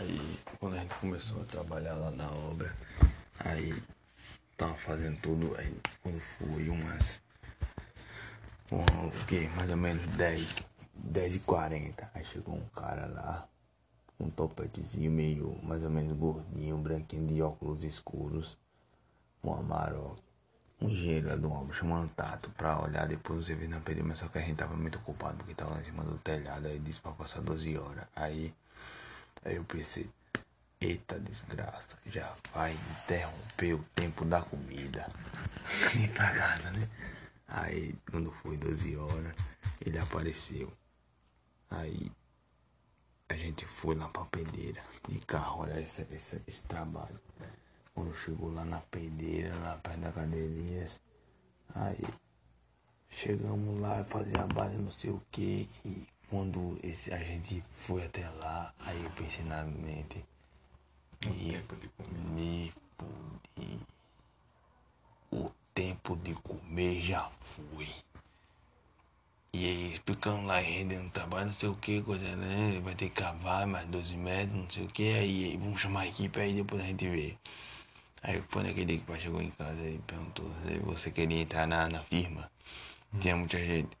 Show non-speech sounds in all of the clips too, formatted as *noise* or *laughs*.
Aí quando a gente começou a trabalhar lá na obra, aí tava fazendo tudo, aí quando foi umas. Um, o que? Mais ou menos 10, 10 e 40. Aí chegou um cara lá, um topetezinho meio mais ou menos gordinho, branquinho de óculos escuros, um amarok. Um engenheiro lá do obra chamando Tato pra olhar depois o serviço na PD, mas só que a gente tava muito ocupado porque tava lá em cima do telhado, aí disse pra passar 12 horas. Aí, aí eu pensei, Eita desgraça, já vai interromper o tempo da comida. *laughs* Ir pra casa, né? Aí quando foi 12 horas, ele apareceu. Aí a gente foi lá pra pedeira de carro, olha esse, esse, esse trabalho. Quando chegou lá na pedeira, lá perto da cadeirinhas, aí chegamos lá, fazia a base não sei o que. E quando esse, a gente foi até lá, aí eu pensei na mente o tempo de comer. O tempo de comer já foi. E aí, explicando lá, rendendo trabalho, não sei o que, coisa, né? Vai ter que cavar mais 12 metros, não sei o que. Aí, aí vamos chamar a equipe aí depois a gente vê. Aí foi naquele dia que o pai chegou em casa e perguntou se você queria entrar na, na firma. Hum. Tinha muita gente.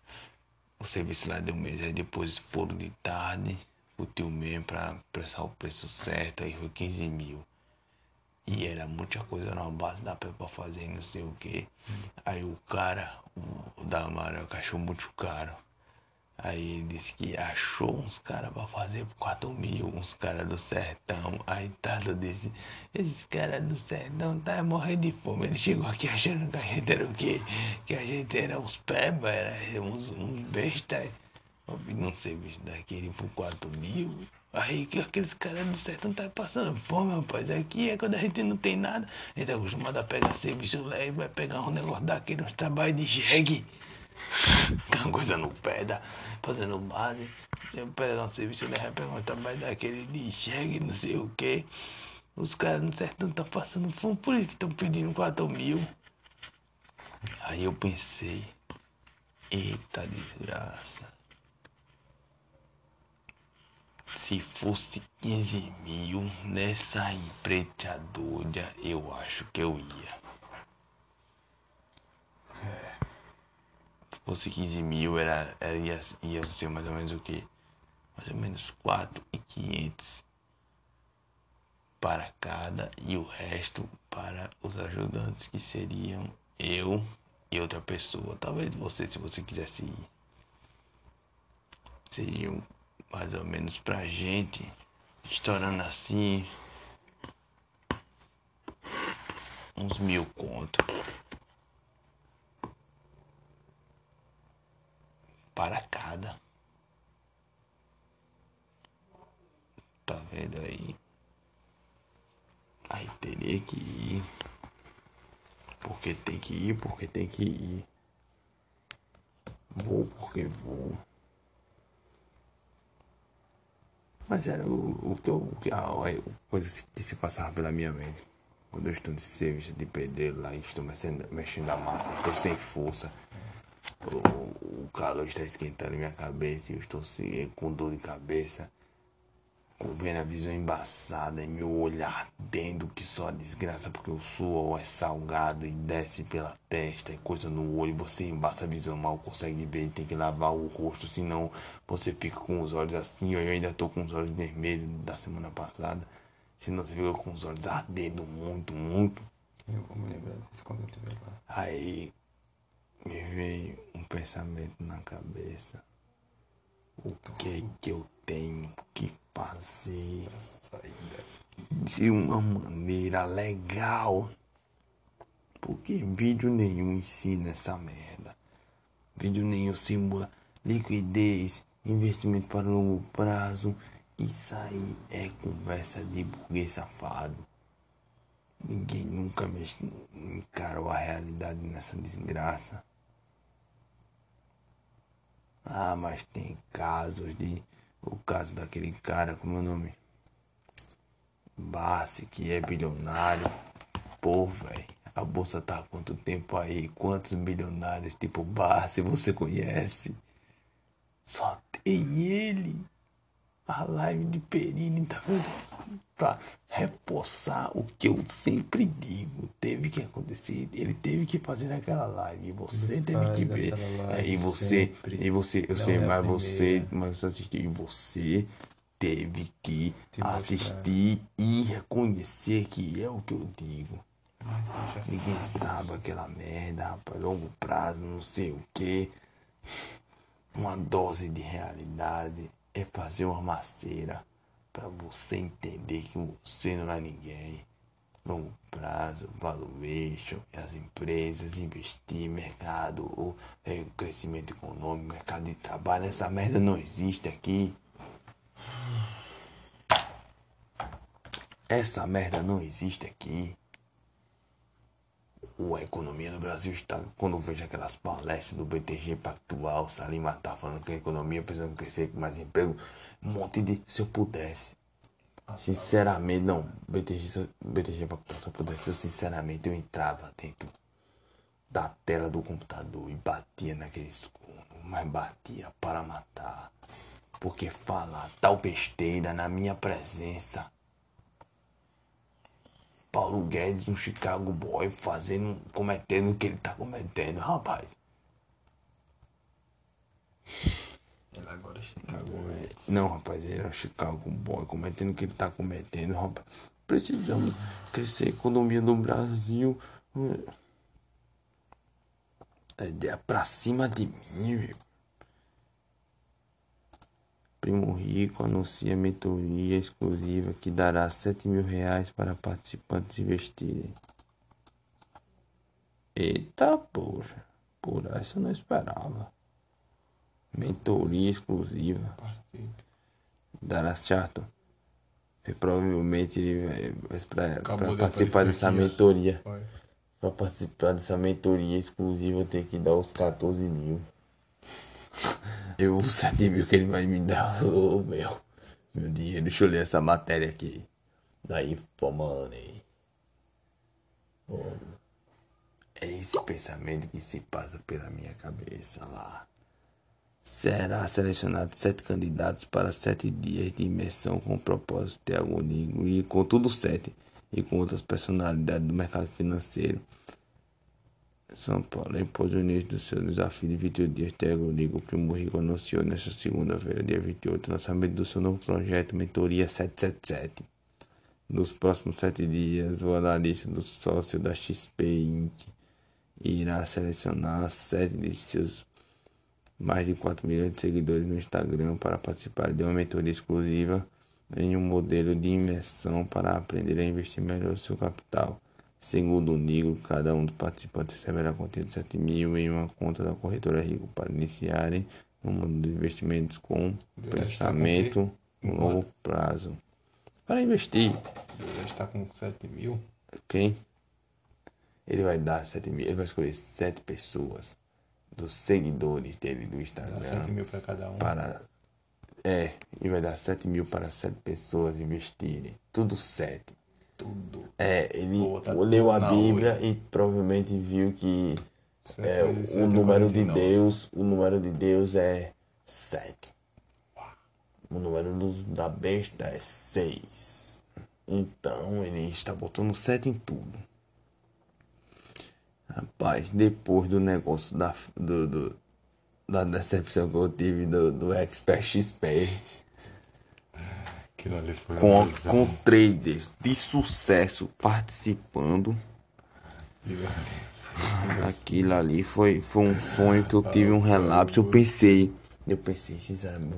O serviço lá deu um mês, aí depois foram de tarde o tio mesmo para prestar o preço certo, aí foi 15 mil. E era muita coisa na base da pé pra fazer, não sei o que. Aí o cara, o da Amarelo, achou muito caro. Aí ele disse que achou uns caras pra fazer por 4 mil, uns caras do sertão. Aí Tado disse, esses caras do sertão tá morrendo de fome. Ele chegou aqui achando que a gente era o quê? Que a gente era uns pebas, era uns, uns bestas. Vi num serviço daquele por 4 mil. Aí que aqueles caras do sertão tá passando fome, rapaz. Aqui é quando a gente não tem nada. A gente é acostumado a pegar serviço leve, vai pegar um negócio daquele, uns trabalhos de jegue. *laughs* uma coisa no pé, da, fazendo base. Pegar um serviço leve, vai um trabalho daquele de jegue, não sei o que. Os caras no sertão tá passando fome, por isso que estão pedindo 4 mil. Aí eu pensei, eita desgraça. Se fosse 15 mil nessa empreiteadora, eu acho que eu ia. É. Se fosse 15 mil, era, era, ia, ia ser mais ou menos o que? Mais ou menos 4,500 para cada e o resto para os ajudantes que seriam eu e outra pessoa. Talvez você, se você quisesse ir. Seriam mais ou menos pra gente, estourando assim uns mil conto. Para cada. Tá vendo aí? Aí teria que ir. Porque tem que ir, porque tem que ir. Vou porque vou. Mas era o, o, o, a, a coisa que se passava pela minha mente. Quando eu estou nesse serviço de pedreiro lá, estou mexendo, mexendo a massa, estou sem força. O calor está esquentando minha cabeça e eu estou com dor de cabeça. Vendo a visão embaçada e meu olho ardendo que só a desgraça porque o suor é salgado e desce pela testa e coisa no olho. Você embaça a visão mal consegue ver tem que lavar o rosto senão você fica com os olhos assim. Eu ainda tô com os olhos vermelhos da semana passada. Senão você fica com os olhos ardendo muito muito. Eu vou me lembrar disso quando eu estiver lá. Aí me veio um pensamento na cabeça o que é que eu tenho que fazer de uma maneira legal. Porque vídeo nenhum ensina essa merda. Vídeo nenhum simula liquidez, investimento para longo prazo. Isso aí é conversa de burguês safado. Ninguém nunca me encarou a realidade nessa desgraça. Ah, mas tem casos de o caso daquele cara, como é o nome? Bassi, que é bilionário. Pô, velho, a bolsa tá há quanto tempo aí? Quantos bilionários tipo Bassi você conhece? Só tem ele. A live de Perini, tá vendo? para reforçar o que eu sempre digo. Teve que acontecer, ele teve que fazer aquela live. Você ele teve que ver. É, e você, sempre. e você, eu Não sei, é mas você, mas você assistiu. E você teve que assistir e reconhecer que é o que eu digo. Ninguém sabe aquela merda, rapaz. Longo prazo, não sei o que. Uma dose de realidade é fazer uma maceira para você entender que você não é ninguém. Longo prazo, valuation, as empresas, investir, mercado, o é, crescimento econômico, mercado de trabalho, essa merda não existe aqui. Essa merda não existe aqui a economia no Brasil está. Quando vejo aquelas palestras do BTG Pactual, Salim tá falando que a economia precisa crescer com mais emprego, um monte de. Se eu pudesse. Sinceramente, não. BTG, BTG Pactual, se eu pudesse, eu sinceramente eu entrava dentro da tela do computador e batia naqueles cornos, mas batia para matar. Porque falar tal besteira na minha presença Paulo Guedes, um Chicago Boy, fazendo, cometendo o que ele tá cometendo, rapaz. Ele agora é Chicago Boy. Não, rapaz, ele é um Chicago Boy, cometendo o que ele tá cometendo, rapaz. Precisamos crescer a economia do Brasil. É ideia pra cima de mim, velho. Primo Rico anuncia mentoria exclusiva que dará 7 mil reais para participantes investirem. Eita poxa, por essa eu não esperava. Mentoria exclusiva. Dará certo. E provavelmente ele vai para participar dessa mentoria. Para participar dessa mentoria exclusiva tem que dar os 14 mil. *laughs* Eu vou 7 mil que ele vai me dar *laughs* o meu, meu dinheiro. Deixa eu ler essa matéria aqui. Da Infomoney. Oh. É esse pensamento que se passa pela minha cabeça lá. Será selecionado sete candidatos para sete dias de imersão com o propósito de algum e com tudo sete e com outras personalidades do mercado financeiro são Paulo impôs o início do seu desafio de 28 dias. Tego Liga, o Primo Rico anunciou nesta segunda-feira, dia 28, o lançamento do seu novo projeto Mentoria 777. Nos próximos sete dias, o analista do sócio da XP Inc. irá selecionar sete de seus mais de 4 milhões de seguidores no Instagram para participar de uma mentoria exclusiva em um modelo de imersão para aprender a investir melhor o seu capital. Segundo o Nigro, cada um dos participantes receberá de 7 mil em uma conta da corretora Rico para iniciarem no mundo de investimentos com pensamento no longo prazo. Para investir. Ele está com 7 mil? Quem? Ele vai dar 7 mil. Ele vai escolher 7 pessoas dos seguidores dele do Instagram. 7 mil para cada um. Para. É, e vai dar 7 mil para 7 pessoas investirem. Tudo 7 tudo. É, ele Pô, leu a Bíblia e provavelmente viu que é, o número de Deus, o número de Deus é sete. O número da besta é seis. Então ele está botando sete em tudo. Rapaz, depois do negócio da, do, do da decepção que eu tive do, do Expert XP com, com traders de sucesso participando. Aquilo ali foi, foi um sonho que eu tive um relapso. Eu pensei, eu pensei, sinceramente,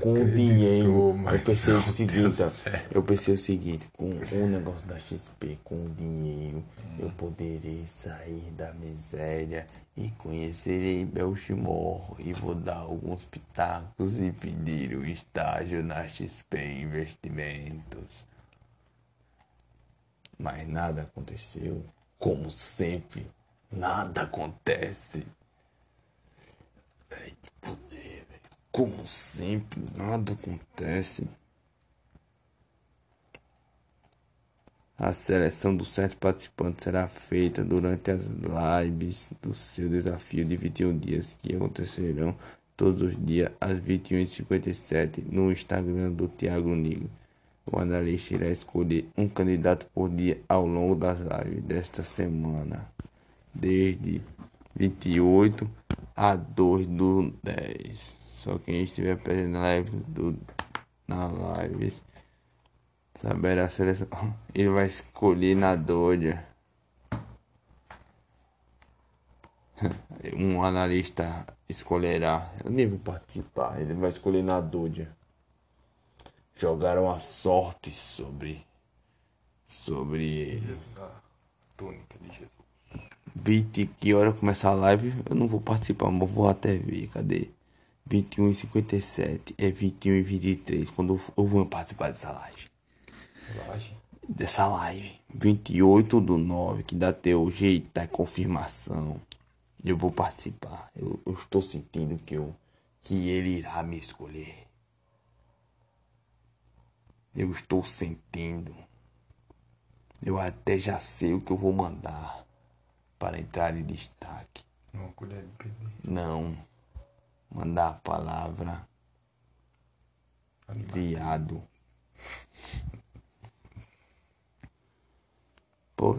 com o dinheiro. Eu pensei o seguinte, eu pensei o seguinte, com o negócio da XP, com o dinheiro, eu poderei sair da miséria e conhecerei Belchimor e vou dar alguns pitacos e pedir o um estágio na XP Investimentos. Mas nada aconteceu, como sempre, nada acontece. Ai, como sempre, nada acontece. A seleção dos sete participantes será feita durante as lives do seu desafio de 21 dias, que acontecerão todos os dias às 21h57 no Instagram do Thiago Nigro. O analista irá escolher um candidato por dia ao longo das lives desta semana, desde 28 a 2 do 10. Só quem estiver presente na live do, na live saberá a seleção. *laughs* Ele vai escolher na Doja. *laughs* Um analista escolherá. Eu nem vou participar. Ele vai escolher na Doja jogaram a sorte sobre sobre ele. Túnica de Jesus. 20 que hora começa a live? Eu não vou participar, mas vou até ver. Cadê? 21 e 57 é 21 e 23 quando eu, vou participar dessa live. Laje. Dessa live. 28 do 9, que dá teu jeito, tá confirmação. Eu vou participar. Eu, eu estou sentindo que eu que ele irá me escolher. Eu estou sentindo. Eu até já sei o que eu vou mandar para entrar em destaque. Uma colher de. Não. Mandar a palavra viado. Pô.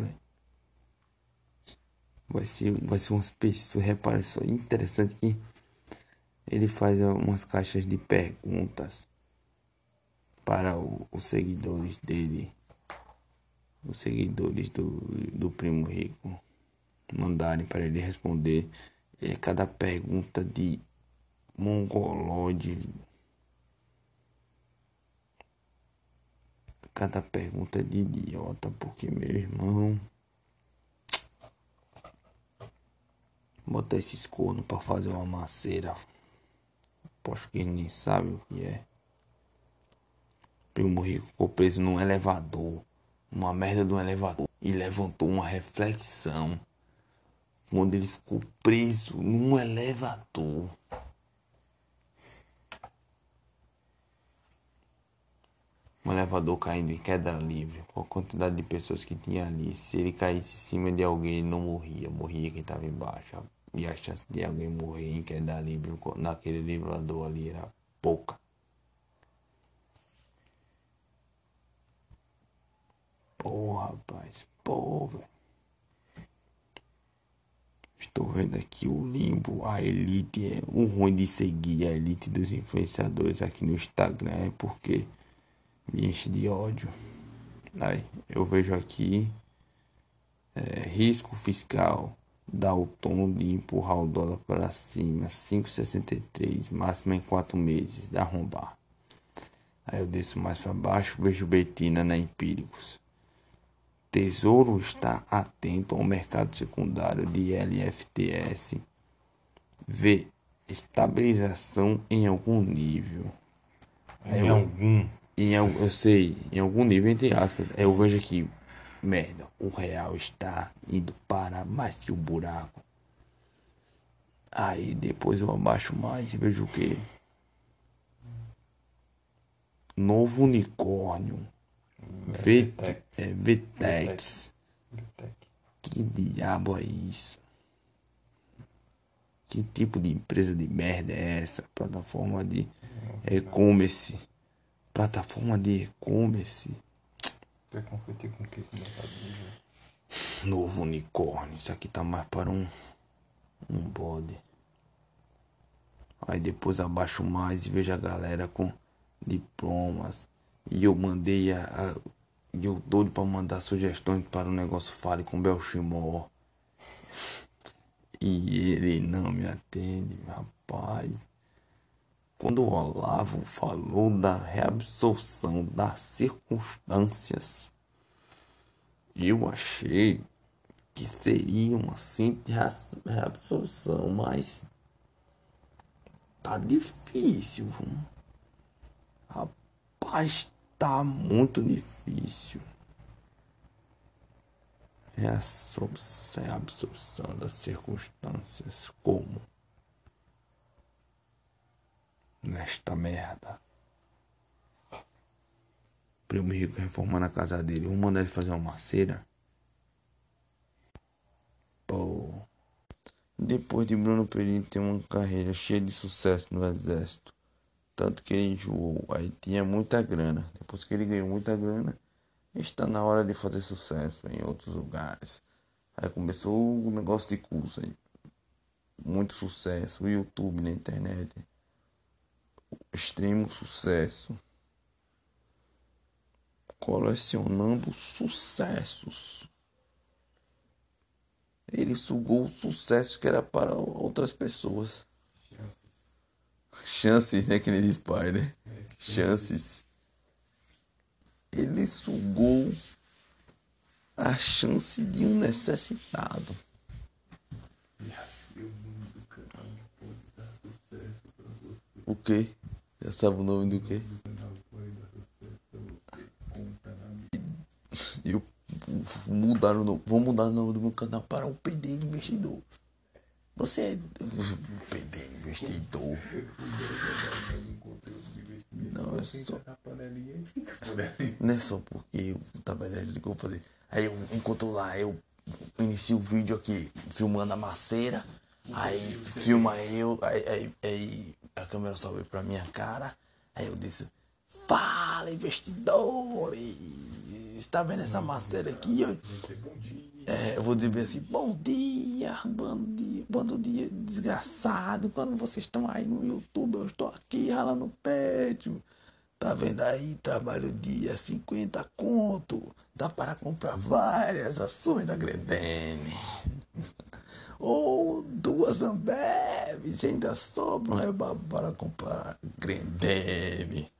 Vai ser, vai ser umas pessoas, repara só, interessante que ele faz umas caixas de perguntas para o- os seguidores dele, os seguidores do, do Primo Rico, mandarem para ele responder é, cada pergunta de mongolode, cada pergunta de idiota, porque meu irmão. Botar esses cornos pra fazer uma maceira. Aposto que ele nem sabe o que é. Primo Rico ficou preso num elevador. Uma merda de um elevador. E levantou uma reflexão. Quando ele ficou preso num elevador. Um elevador caindo em queda livre. Com a quantidade de pessoas que tinha ali. Se ele caísse em cima de alguém, ele não morria. Morria quem estava embaixo. E a chance de alguém morrer em queda livre naquele elevador ali era pouca. Pô, rapaz, pô, velho. Estou vendo aqui o limbo, a elite é o ruim de seguir a elite dos influenciadores aqui no Instagram é porque me enche de ódio. Aí, eu vejo aqui é, risco fiscal dá o tom de empurrar o dólar para cima, 5,63, máximo em 4 meses, dá arrombar. Aí eu desço mais para baixo, vejo Betina na Empíricos. Tesouro está atento ao mercado secundário de LFTS. Vê estabilização em algum nível. Em algum. Em, eu sei, em algum nível, entre aspas. Eu vejo aqui, merda, o real está indo para mais que o buraco. Aí depois eu abaixo mais e vejo o que? Novo unicórnio. V- Vtex. é, Vtex. Que diabo é isso? Que tipo de empresa de merda é essa? Plataforma de e-commerce. Plataforma de e-commerce. Quer competir com o que? Novo unicórnio. Isso aqui tá mais para um. Um bode. Aí depois abaixo mais e vejo a galera com diplomas. E eu mandei a. a- e eu doido pra mandar sugestões para o negócio Fale com Belchimor. E ele não me atende, rapaz. Quando Olavo falou da reabsorção das circunstâncias, eu achei que seria uma simples rea- reabsorção, mas tá difícil. viu? Rapaz, tá muito difícil. Reabsorção, reabsorção das circunstâncias. Como? Nesta merda. Primo Rico reformando a casa dele. Vamos mandar ele fazer uma maceira. Pô. Depois de Bruno Perini ter uma carreira cheia de sucesso no exército. Tanto que ele enjoou. Aí tinha muita grana. depois que ele ganhou muita grana, está na hora de fazer sucesso em outros lugares. Aí começou o negócio de curso aí. Muito sucesso, YouTube na internet. Extremo sucesso. Colecionando sucessos. Ele sugou o sucesso que era para outras pessoas. Chances, né? Que ele diz pai, né? Chances. Ele sugou a chance de um necessitado. O quê? Já sabe o nome do quê? Eu mudar o nome, vou mudar o nome do meu canal para o PD Investidor. Você é PD Investidor. Não, é só. Não é só porque eu tava de que eu vou fazer. Aí eu, enquanto lá eu inicio o vídeo aqui filmando a maceira. Aí filma eu, aí, aí, aí a câmera sobe pra minha cara. Aí eu disse, fala investidores! Está vendo essa maceira aqui? ó? É, eu vou dizer assim, bom dia, bando de, bando de desgraçado. Quando vocês estão aí no YouTube, eu estou aqui ralando o peito. Tá vendo aí? Trabalho dia 50 conto. Dá para comprar várias ações da Gredene. *laughs* Ou duas Ambevs. Ainda sobra um rebabo para comprar Grendene.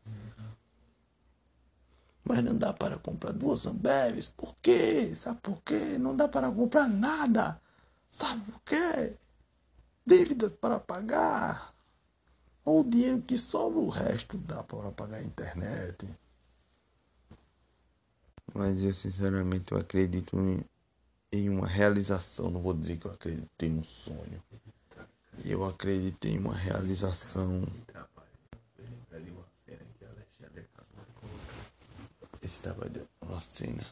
Mas não dá para comprar duas Ambevs. Por quê? Sabe por quê? Não dá para comprar nada. Sabe por quê? Dívidas para pagar. Ou o dinheiro que sobra, o resto dá para pagar a internet. Mas eu sinceramente eu acredito em, em uma realização. Não vou dizer que eu acredito em um sonho. Eu acredito em uma realização. Esse trabalho é uma cena.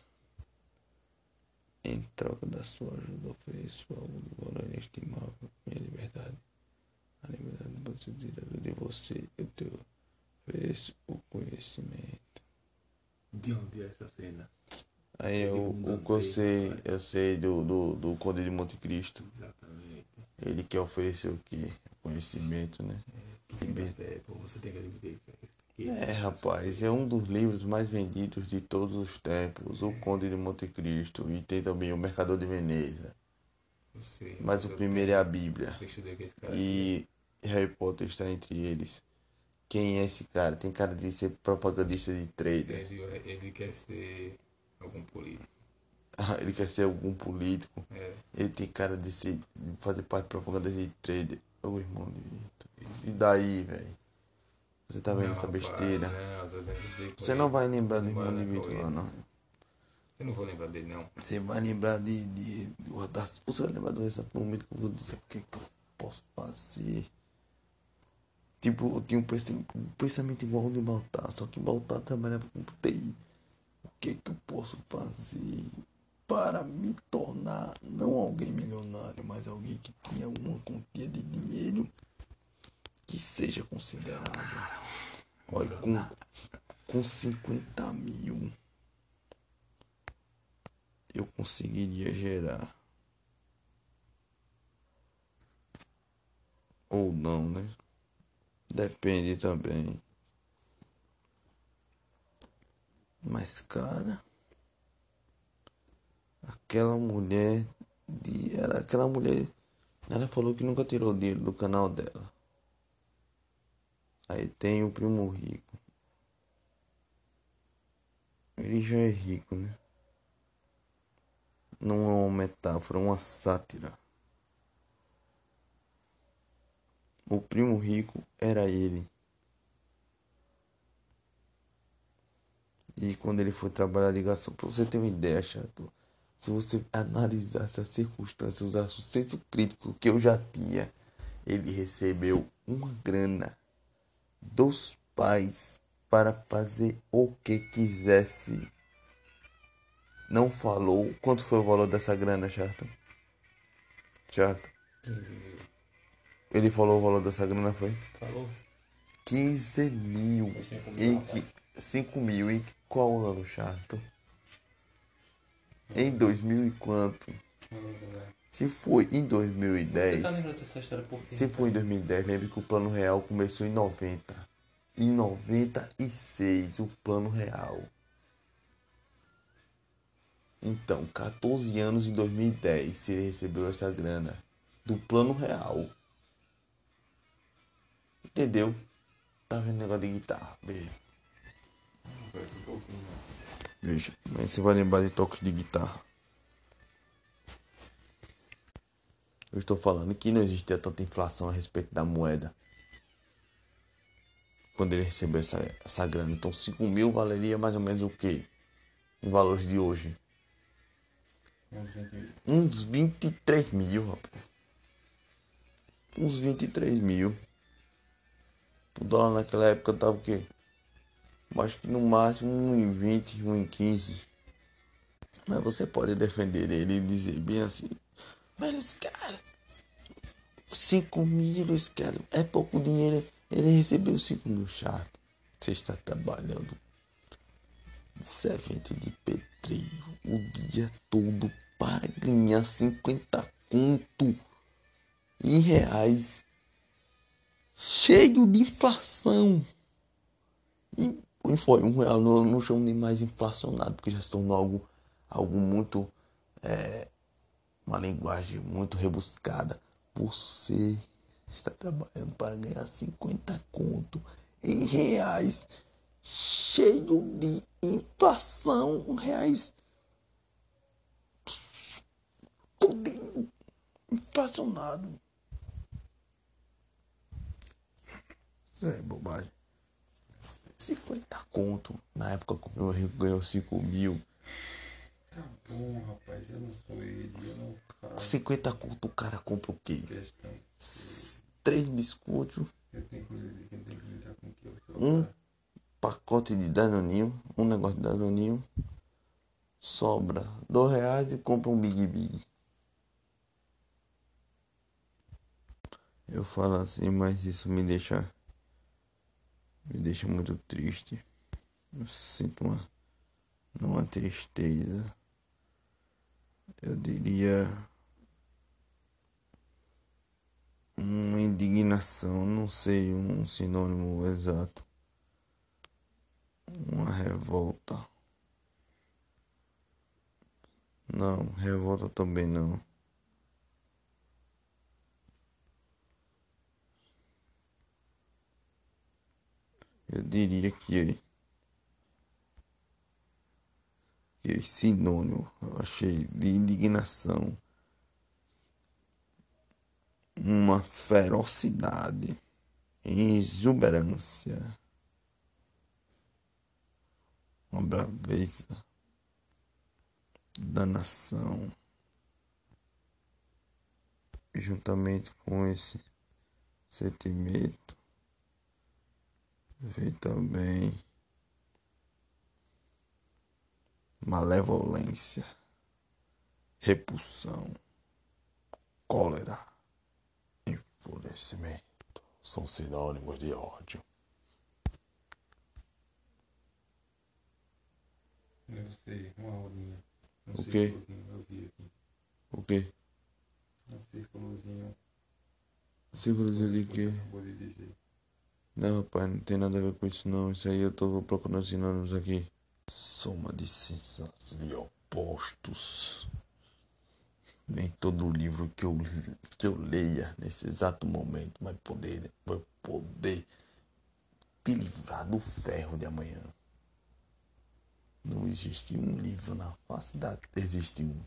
Em troca da sua ajuda, ofereço algo de valor inestimável, minha liberdade. A liberdade procedida de você, eu te ofereço o conhecimento. De onde é essa cena? Aí eu, o que eu sei, eu sei do, do, do Conde de Monte Cristo. Exatamente. Ele quer oferecer o quê? Conhecimento, né? Liber- É, pô, você tem que admitir que É, rapaz, é um dos livros mais vendidos de todos os tempos, O Conde de Monte Cristo, e tem também O Mercador de Veneza. você. Mas o primeiro é a Bíblia. E Harry Potter está entre eles. Quem é esse cara? Tem cara de ser propagandista de trader. Ele, ele quer ser algum político. Ele quer ser algum político. É. Ele tem cara de, ser, de fazer parte de propaganda de trader. Ô irmão de Vitor. E daí, velho? Você tá vendo Não, essa rapaz, besteira? Não, tô vendo que Você não vai lembrar do Não irmão de Vitor lá, não. Eu não vou lembrar dele, não. Você vai lembrar de. de, de das- você vai lembrar do exato momento que eu vou dizer o que, que eu posso fazer. Tipo, eu tinha um pensamento, um pensamento igual ao de Baltar, só que Baltar trabalhava com TI. Que que eu posso fazer para me tornar não alguém milionário, mas alguém que tenha alguma quantia de dinheiro que seja considerável. Olha, com, com 50 mil eu conseguiria gerar. Ou não, né? Depende também. Mas, cara, aquela mulher de, era aquela mulher, ela falou que nunca tirou dinheiro do canal dela. Aí tem o primo rico. Ele já é rico, né? Não é uma metáfora, é uma sátira. O primo rico era ele. E quando ele foi trabalhar de garçom, pra você ter uma ideia, chato, se você analisasse as circunstâncias, usasse o senso crítico que eu já tinha, ele recebeu uma grana dos pais para fazer o que quisesse. Não falou quanto foi o valor dessa grana, chato? Chato. 15 mil. Ele falou o valor dessa grana foi Falou? 15 mil. E que 5 mil em qual ano, chato? Em 2000 e quanto? Se foi em 2010. Você tá? Se foi em 2010, lembre que o plano real começou em 90. Em 96, o plano real. Então, 14 anos em 2010, se ele recebeu essa grana do plano real. Entendeu? Tá vendo negócio de guitarra? Veja. Parece um pouquinho, né? Veja. Mas você vai lembrar de toques de guitarra. Eu estou falando que não existia tanta inflação a respeito da moeda. Quando ele recebeu essa, essa grana. Então 5 mil valeria mais ou menos o quê? Em valores de hoje. Uns 20 Uns 23 mil, rapaz. Uns 23 mil. O dólar naquela época tava o quê? Acho que no máximo 1,20, 1,15. Mas você pode defender ele e dizer bem assim. Mas os caras. 5 mil, esse cara. É pouco dinheiro. Ele recebeu 5 mil chato. Você está trabalhando servente de pedreiro o dia todo para ganhar 50 conto em reais, cheio de inflação. Foi um real, não, não chamo nem mais inflacionado, porque já se tornou algo, algo muito. é, uma linguagem muito rebuscada. Você está trabalhando para ganhar 50 conto em reais, cheio de inflação, reais tudo inflacionado. Isso é bobagem. 50 conto. Na época que o meu rico ganhou 5 mil. Tá bom, rapaz. Eu não sou ele. Eu não faço 50 conto o cara compra o quê? Três biscoitos, Eu tenho que dizer que tem que lidar com o que eu sou. um cara. pacote de danoninho, um negócio de danoninho. Sobra dois reais e compra um Big Big. Eu falo assim, mas isso me deixa. Me deixa muito triste. Eu sinto uma. uma tristeza. Eu diria. Uma indignação, não sei um sinônimo exato. Uma revolta. Não, revolta também não. Eu diria que que sinônimo eu achei de indignação. Uma ferocidade exuberância. Uma braveza da nação. Juntamente com esse sentimento veio também malevolência, repulsão, cólera, enfurecimento. São sinônimos de ódio. Eu sei, uma rolinha. Um O quê? Eu vi aqui. O quê? Um círculozinho. Círculozinho de quê? Acabou de dizer. Não, rapaz, não tem nada a ver com isso não. Isso aí eu tô procurando sinônimos aqui. Soma de sensações de opostos. Nem todo livro que eu, que eu leia nesse exato momento vai poder, vai poder te livrar do ferro de amanhã. Não existe um livro na face da Existe um.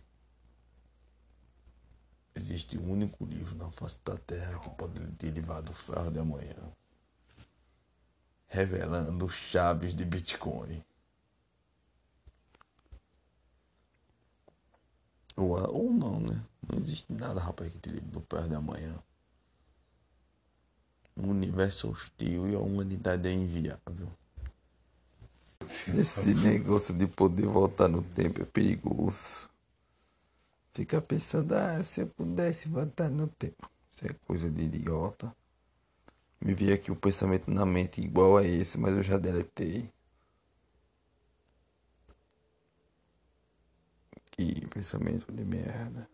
Existe um único livro na face da terra que pode te livrar do ferro de amanhã revelando chaves de Bitcoin. Ou, ou não, né? Não existe nada, rapaz, que te livre do ferro de amanhã. O universo hostil e a humanidade é inviável. Esse negócio de poder voltar no tempo é perigoso. Fica pensando, ah, se eu pudesse voltar no tempo. Isso é coisa de idiota. Me vi aqui um pensamento na mente igual a esse, mas eu já deletei. Que pensamento de merda.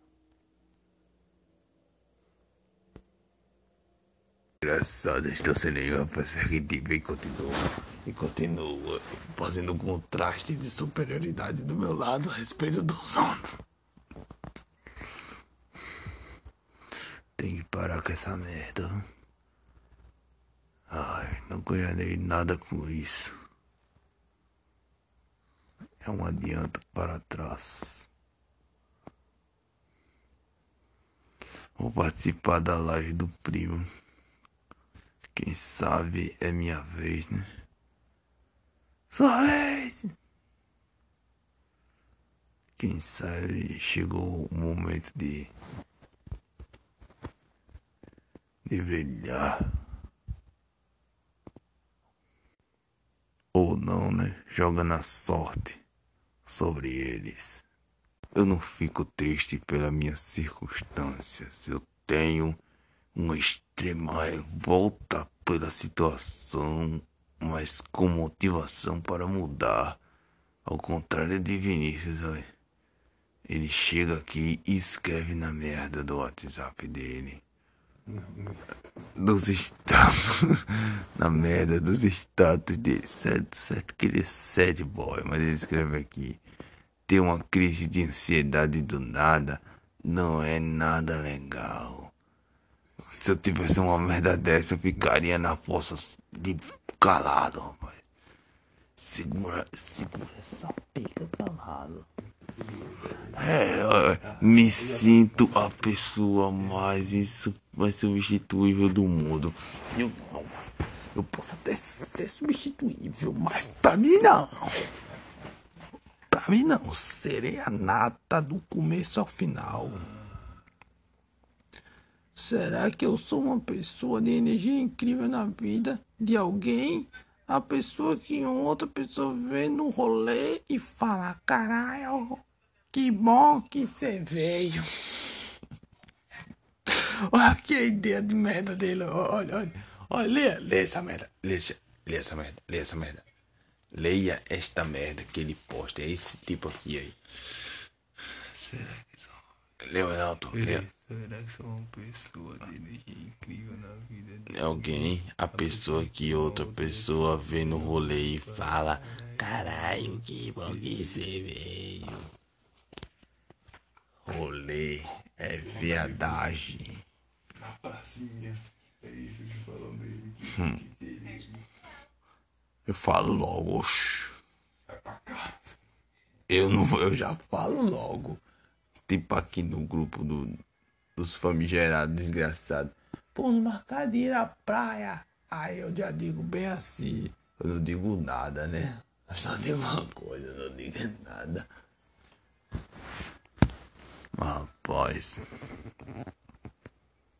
Engraçado, estou sem nenhuma perspectiva e continua e continua fazendo um contraste de superioridade do meu lado a respeito dos outros. Tem que parar com essa merda. Ai, não ganharei nada com isso. É um adianto para trás. Vou participar da live do primo. Quem sabe é minha vez, né? Sua vez! Quem sabe chegou o momento de. de brilhar. Ou não, né? Joga na sorte sobre eles. Eu não fico triste pelas minhas circunstâncias. Eu tenho uma extrema revolta pela situação, mas com motivação para mudar. Ao contrário de Vinícius, olha. Ele chega aqui e escreve na merda do WhatsApp dele. Dos status. *laughs* na merda dos status. Certo, certo que ele é sad boy, mas ele escreve aqui. Ter uma crise de ansiedade do nada não é nada legal. Se eu tivesse uma merda dessa, eu ficaria na fossa de calado, rapaz. Segura, segura essa pica calado. É, me sinto a pessoa mais mais substituível do mundo. Eu, eu posso até ser substituível, mas pra mim não. Pra mim não. Serei a nata do começo ao final. Será que eu sou uma pessoa de energia incrível na vida de alguém? A pessoa que outra pessoa vê no rolê e fala: caralho, que bom que você veio. *laughs* olha que ideia de merda dele. Olha, olha, olha, lê, lê essa merda. Lê, lê essa merda, lê essa merda. Leia esta merda que ele posta. É esse tipo aqui aí. Será que são? Leonardo, lê. Será que sou uma pessoa de energia incrível na vida de alguém? A pessoa que outra pessoa vê no rolê e fala: Caralho, que bom que você veio. Rolê é viadagem. Na pracinha. É isso que falam dele. Hum. Eu falo logo, oxi. Vai pra casa. Eu não vou, eu já falo logo. Tipo aqui no grupo do dos famigerados desgraçados. Pô, numa cadeira praia. Aí eu já digo bem assim. Eu não digo nada, né? Eu só digo uma coisa, eu não digo nada. Rapaz,